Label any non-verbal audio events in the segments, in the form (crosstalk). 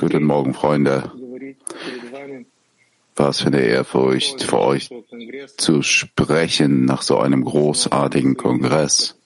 Guten Morgen, Freunde. Was für eine Ehrfurcht für euch zu sprechen nach so einem großartigen Kongress.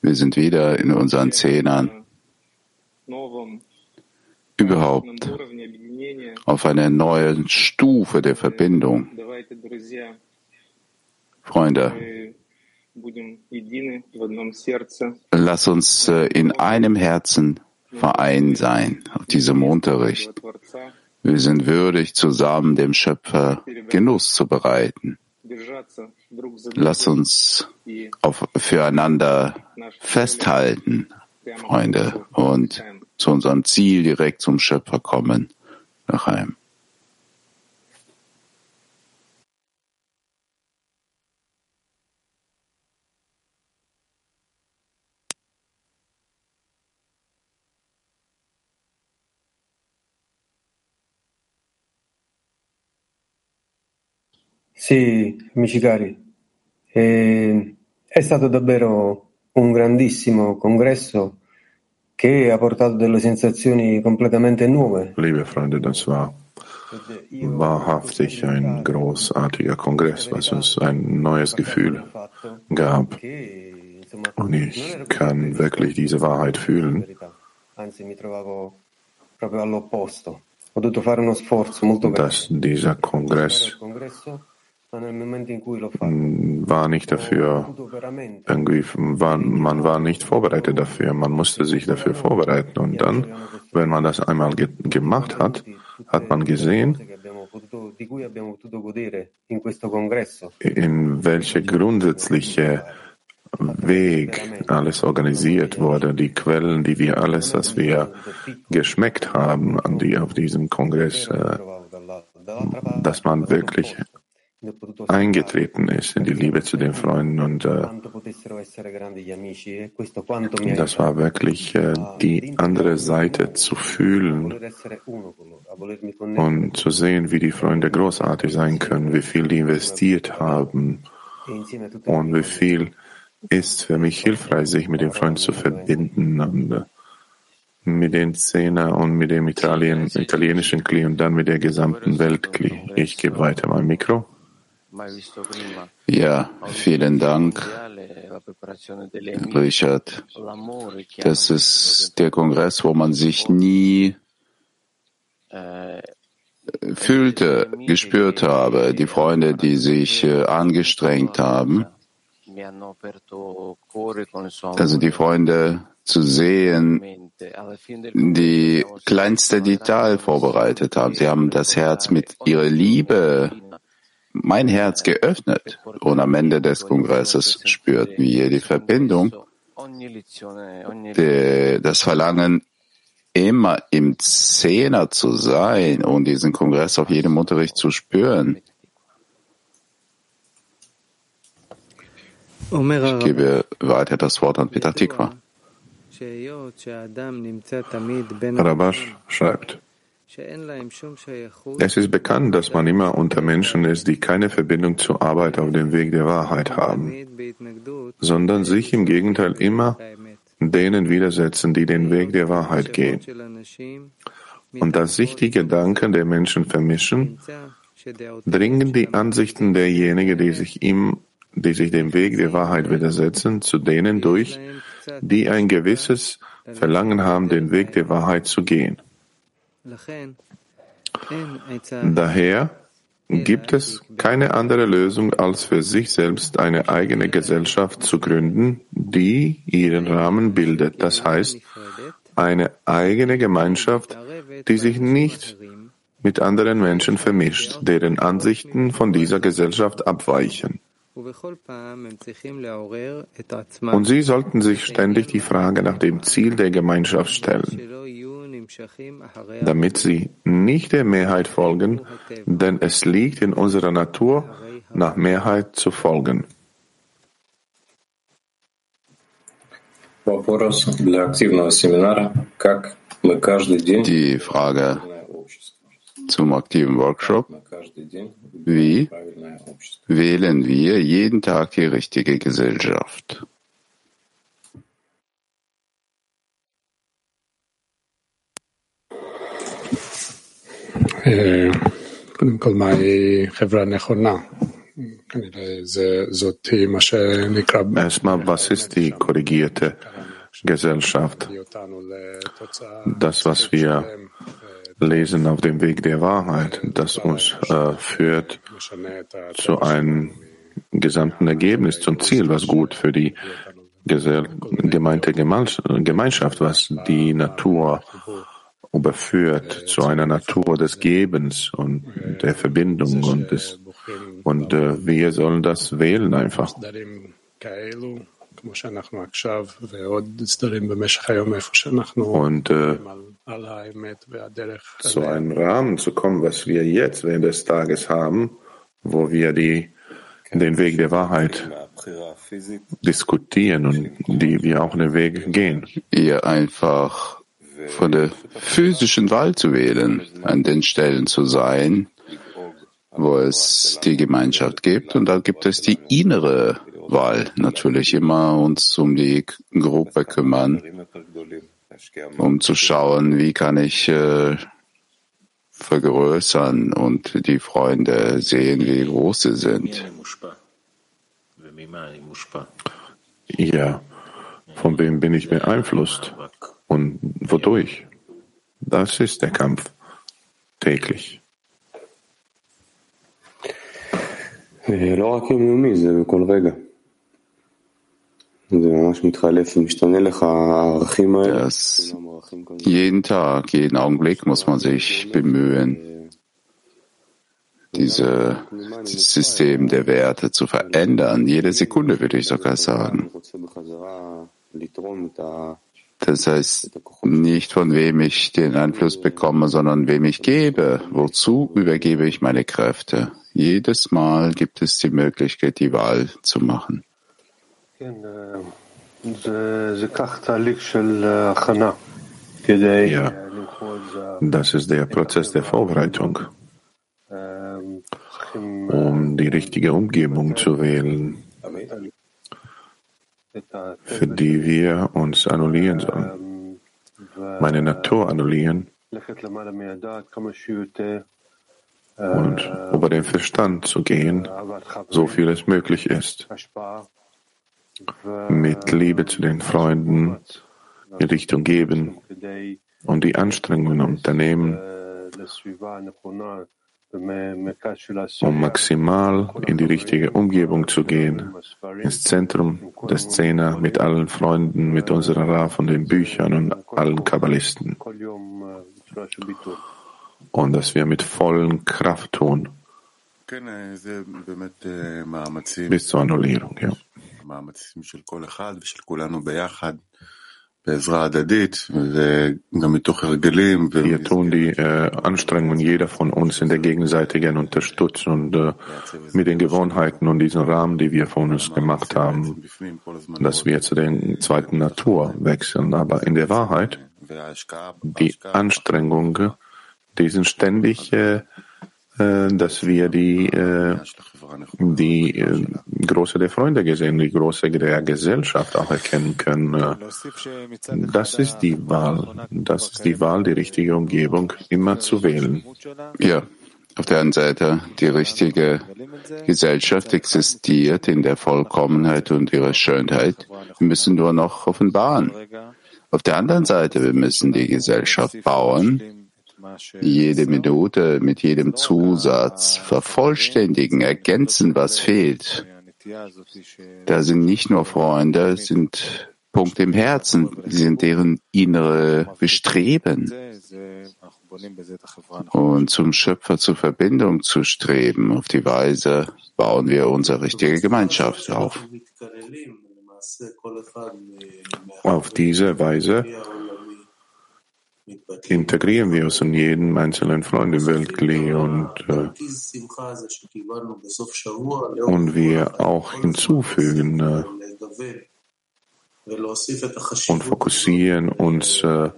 Wir sind wieder in unseren Zehnern überhaupt auf einer neuen Stufe der Verbindung. Freunde, lass uns äh, in einem Herzen vereint sein auf diesem Unterricht. Wir sind würdig, zusammen dem Schöpfer Genuss zu bereiten. Lass uns auf, füreinander festhalten, Freunde, und zu unserem Ziel direkt zum Schöpfer kommen, nach einem. Sì, amici cari, eh, è stato davvero un grandissimo congresso che ha portato delle sensazioni completamente nuove. Liebe Freunde, das war wahrhaftig ein großartiger Kongress, was uns ein neues Gefühl gab. Und ich kann wirklich diese Wahrheit fühlen. Anzi, mi trovavo proprio all'opposto. Ho dovuto fare uno sforzo molto dass dieser Kongress war nicht dafür, irgendwie war, man war nicht vorbereitet dafür, man musste sich dafür vorbereiten. Und dann, wenn man das einmal ge gemacht hat, hat man gesehen, in welche grundsätzliche Weg alles organisiert wurde, die Quellen, die wir alles, was wir geschmeckt haben, an die auf diesem Kongress, äh, dass man wirklich eingetreten ist in die Liebe zu den Freunden und äh, das war wirklich äh, die andere Seite zu fühlen und zu sehen, wie die Freunde großartig sein können, wie viel die investiert haben und wie viel ist für mich hilfreich, sich mit den Freunden zu verbinden und äh, mit den Zehner und mit dem Italien, italienischen Kli und dann mit der gesamten Welt. Ich gebe weiter mein Mikro. Ja, vielen Dank, Richard. Das ist der Kongress, wo man sich nie fühlte, gespürt habe, die Freunde, die sich äh, angestrengt haben. Also die Freunde zu sehen, die kleinste Detail vorbereitet haben. Sie haben das Herz mit ihrer Liebe mein Herz geöffnet und am Ende des Kongresses spürten wir die Verbindung, die, das Verlangen, immer im Zehner zu sein und diesen Kongress auf jedem Unterricht zu spüren. Ich gebe weiter das Wort an Peter Tikva. Rabash schreibt, es ist bekannt, dass man immer unter Menschen ist, die keine Verbindung zur Arbeit auf dem Weg der Wahrheit haben, sondern sich im Gegenteil immer denen widersetzen, die den Weg der Wahrheit gehen. Und dass sich die Gedanken der Menschen vermischen, dringen die Ansichten derjenigen, die sich ihm, die sich dem Weg der Wahrheit widersetzen, zu denen durch, die ein gewisses Verlangen haben, den Weg der Wahrheit zu gehen. Daher gibt es keine andere Lösung, als für sich selbst eine eigene Gesellschaft zu gründen, die ihren Rahmen bildet. Das heißt, eine eigene Gemeinschaft, die sich nicht mit anderen Menschen vermischt, deren Ansichten von dieser Gesellschaft abweichen. Und sie sollten sich ständig die Frage nach dem Ziel der Gemeinschaft stellen, damit sie nicht der Mehrheit folgen, denn es liegt in unserer Natur, nach Mehrheit zu folgen. Die Frage zum aktiven Workshop. Wie wählen wir jeden Tag die richtige Gesellschaft? Erstmal, was ist die korrigierte Gesellschaft? Das, was wir lesen auf dem Weg der Wahrheit, das uns äh, führt zu einem gesamten Ergebnis, zum Ziel, was gut für die gemeinte Gemeinschaft, was die Natur überführt zu einer Natur des Gebens und der Verbindung und des, und äh, wir sollen das wählen einfach. Und äh, zu einem Rahmen zu kommen, was wir jetzt während des Tages haben, wo wir die, den Weg der Wahrheit diskutieren und die wir auch den Weg gehen. Ihr einfach von der physischen Wahl zu wählen, an den Stellen zu sein, wo es die Gemeinschaft gibt. Und da gibt es die innere Wahl. Natürlich immer uns um die Gruppe kümmern, um zu schauen, wie kann ich äh, vergrößern und die Freunde sehen, wie groß sie sind. Ja, von wem bin ich beeinflusst und wodurch? Das ist der Kampf täglich. לא רק יומיומי, זה בכל רגע. dass jeden Tag, jeden Augenblick muss man sich bemühen, dieses System der Werte zu verändern. Jede Sekunde würde ich sogar sagen. Das heißt, nicht von wem ich den Einfluss bekomme, sondern wem ich gebe. Wozu übergebe ich meine Kräfte? Jedes Mal gibt es die Möglichkeit, die Wahl zu machen. Ja, das ist der Prozess der Vorbereitung, um die richtige Umgebung zu wählen, für die wir uns annullieren sollen. Meine Natur annullieren. und über den Verstand zu gehen, so viel es möglich ist. Mit Liebe zu den Freunden, die Richtung geben und die Anstrengungen unternehmen, um maximal in die richtige Umgebung zu gehen, ins Zentrum der Szene mit allen Freunden, mit unserer Raf und den Büchern und allen Kabbalisten und dass wir mit vollen Kraft tun. Bis zur Annullierung, ja. Wir tun die äh, Anstrengungen jeder von uns in der gegenseitigen Unterstützung und äh, mit den Gewohnheiten und diesen Rahmen, die wir von uns gemacht haben, dass wir zu der zweiten Natur wechseln. Aber in der Wahrheit, die Anstrengung die sind ständig, äh, dass wir die, äh, die äh, Große der Freunde gesehen, die Große der Gesellschaft auch erkennen können. Äh, das ist die Wahl. Das ist die Wahl, die richtige Umgebung immer zu wählen. Ja. Auf der einen Seite, die richtige Gesellschaft existiert in der Vollkommenheit und ihrer Schönheit. Wir müssen nur noch offenbaren. Auf der anderen Seite, wir müssen die Gesellschaft bauen, jede Minute mit jedem Zusatz vervollständigen, ergänzen, was fehlt. Da sind nicht nur Freunde, sind Punkte im Herzen, sie sind deren innere Bestreben. Und zum Schöpfer zur Verbindung zu streben, auf die Weise bauen wir unsere richtige Gemeinschaft auf. Auf diese Weise integrieren wir uns in jeden einzelnen Freund im Weltkli und, äh, und wir auch hinzufügen äh, und fokussieren uns äh,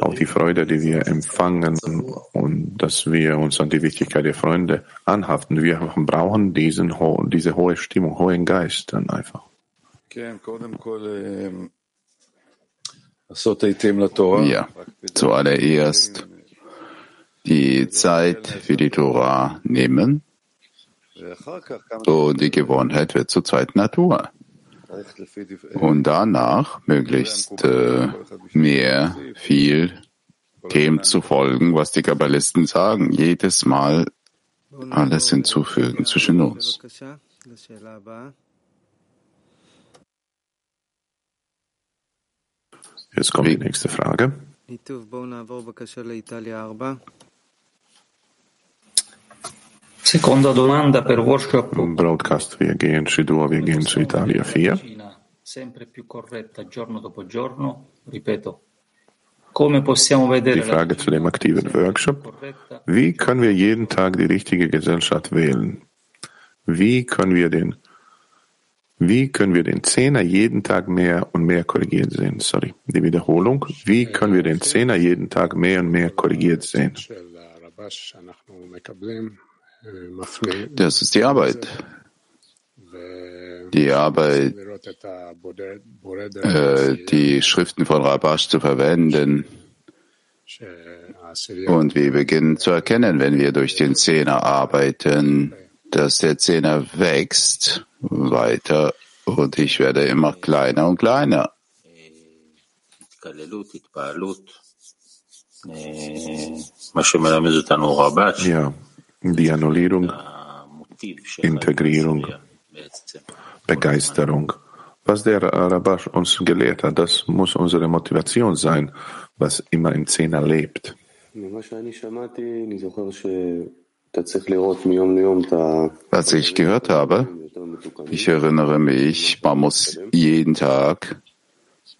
auf die Freude, die wir empfangen und dass wir uns an die Wichtigkeit der Freunde anhaften. Wir brauchen diesen, diese hohe Stimmung, hohen Geist dann einfach. Ja, zuallererst die Zeit für die Torah nehmen und die Gewohnheit wird zur zweiten Natur. Und danach möglichst äh, mehr, viel dem zu folgen, was die Kabbalisten sagen. Jedes Mal alles hinzufügen zwischen uns. Jetzt kommt die nächste Frage. Seconda domanda per workshop. Broadcast, wir gehen Shidur, wir gehen zu Italia 4. Sempre più corretta giorno dopo giorno, ripeto, come possiamo vedere Die Frage zu dem aktiven Workshop. Wie können wir jeden Tag die richtige Gesellschaft wählen? Wie können wir den, wie können wir den Zehner jeden Tag mehr und mehr korrigiert sehen? Sorry, die Wiederholung. Wie können wir den Zehner jeden Tag mehr und mehr korrigiert sehen? Das ist die Arbeit. Die Arbeit, äh, die Schriften von Rabash zu verwenden. Und wir beginnen zu erkennen, wenn wir durch den Zehner arbeiten, dass der Zehner wächst weiter und ich werde immer kleiner und kleiner. Ja, die Annullierung, Integrierung, Begeisterung. Was der Rabash uns gelehrt hat, das muss unsere Motivation sein, was immer im Zehner lebt. Was ich gehört habe, ich erinnere mich, man muss jeden Tag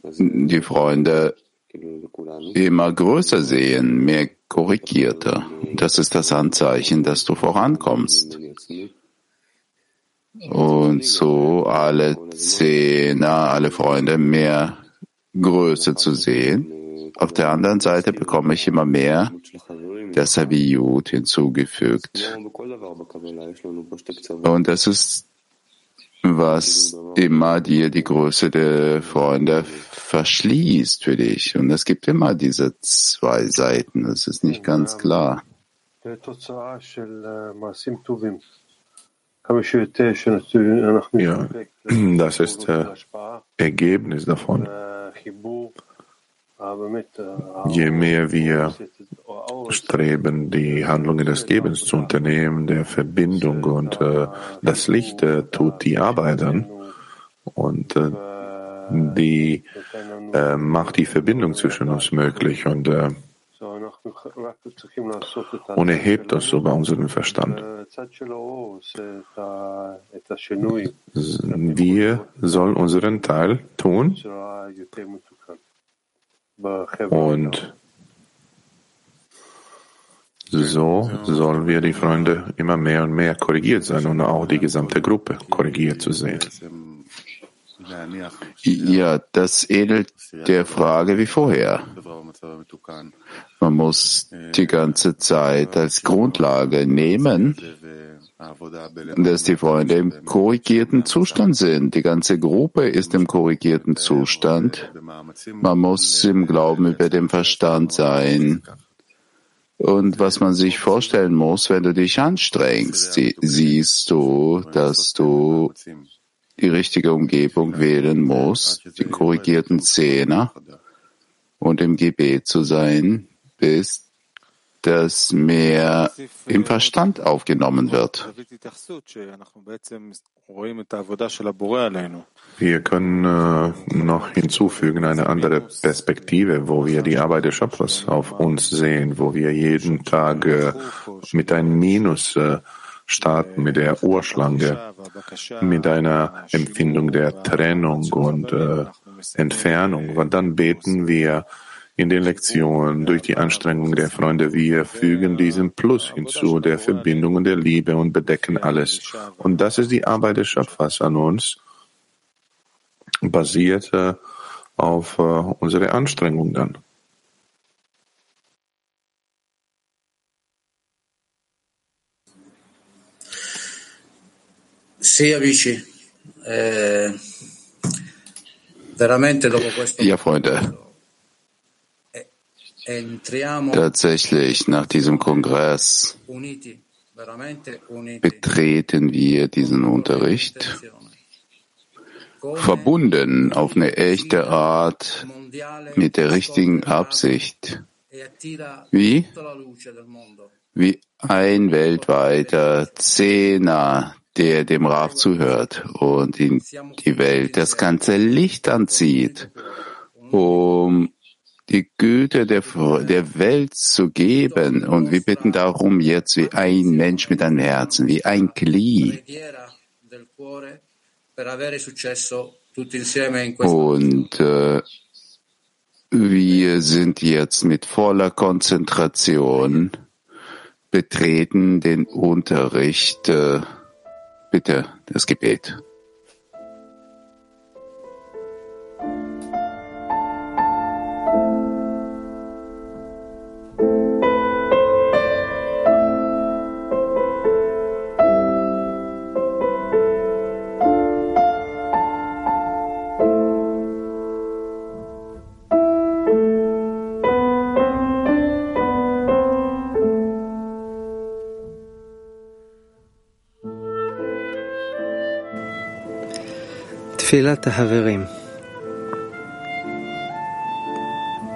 die Freunde immer größer sehen, mehr korrigierter. Das ist das Anzeichen, dass du vorankommst. Und so alle Zehner, alle Freunde mehr Größe zu sehen. Auf der anderen Seite bekomme ich immer mehr das Aviyut hinzugefügt. Und das ist, was immer dir die Größe der Freunde verschließt für dich. Und es gibt immer diese zwei Seiten. Das ist nicht ganz klar. Ja, (clears throat) das ist das Ergebnis davon. Je mehr wir streben, die Handlungen des Gebens zu unternehmen, der Verbindung und äh, das Licht äh, tut die Arbeit an und äh, die äh, macht die Verbindung zwischen uns möglich und äh, und erhebt uns sogar unseren Verstand. Wir sollen unseren Teil tun und so sollen wir die Freunde immer mehr und mehr korrigiert sein und auch die gesamte Gruppe korrigiert zu sehen. Ja, das ähnelt der Frage wie vorher. Man muss die ganze Zeit als Grundlage nehmen, dass die Freunde im korrigierten Zustand sind. Die ganze Gruppe ist im korrigierten Zustand. Man muss im Glauben über dem Verstand sein. Und was man sich vorstellen muss, wenn du dich anstrengst, siehst du, dass du die richtige Umgebung wählen musst, den korrigierten Zehner und im Gebet zu sein, bis das mehr im Verstand aufgenommen wird. Wir können äh, noch hinzufügen eine andere Perspektive, wo wir die Arbeit des Schöpfers auf uns sehen, wo wir jeden Tag äh, mit einem Minus äh, starten, mit der Urschlange, mit einer Empfindung der Trennung und äh, Entfernung. Und dann beten wir in den Lektionen durch die Anstrengung der Freunde. Wir fügen diesen Plus hinzu, der Verbindung und der Liebe und bedecken alles. Und das ist die Arbeit des Schöpfers an uns, basiert auf äh, unsere Anstrengung dann. Eh, veramente dopo questo ja, Freunde. Tatsächlich, nach diesem Kongress betreten wir diesen Unterricht verbunden auf eine echte Art mit der richtigen Absicht. Wie? Wie ein weltweiter Zehner, der dem Rav zuhört und in die Welt das ganze Licht anzieht, um die Güte der, der Welt zu geben. Und wir bitten darum jetzt wie ein Mensch mit einem Herzen, wie ein Kli. Und äh, wir sind jetzt mit voller Konzentration betreten den Unterricht. Äh, bitte das Gebet.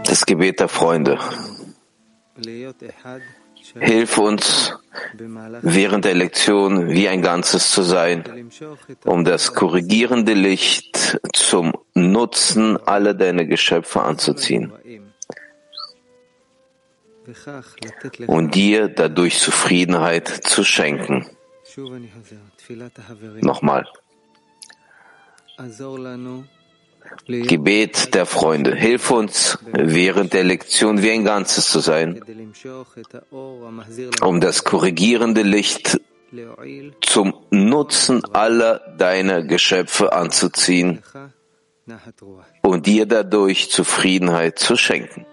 Das Gebet der Freunde. Hilf uns, während der Lektion wie ein Ganzes zu sein, um das korrigierende Licht zum Nutzen aller deiner Geschöpfe anzuziehen und dir dadurch Zufriedenheit zu schenken. Nochmal. Gebet der Freunde. Hilf uns, während der Lektion wie ein Ganzes zu sein, um das korrigierende Licht zum Nutzen aller deiner Geschöpfe anzuziehen und dir dadurch Zufriedenheit zu schenken.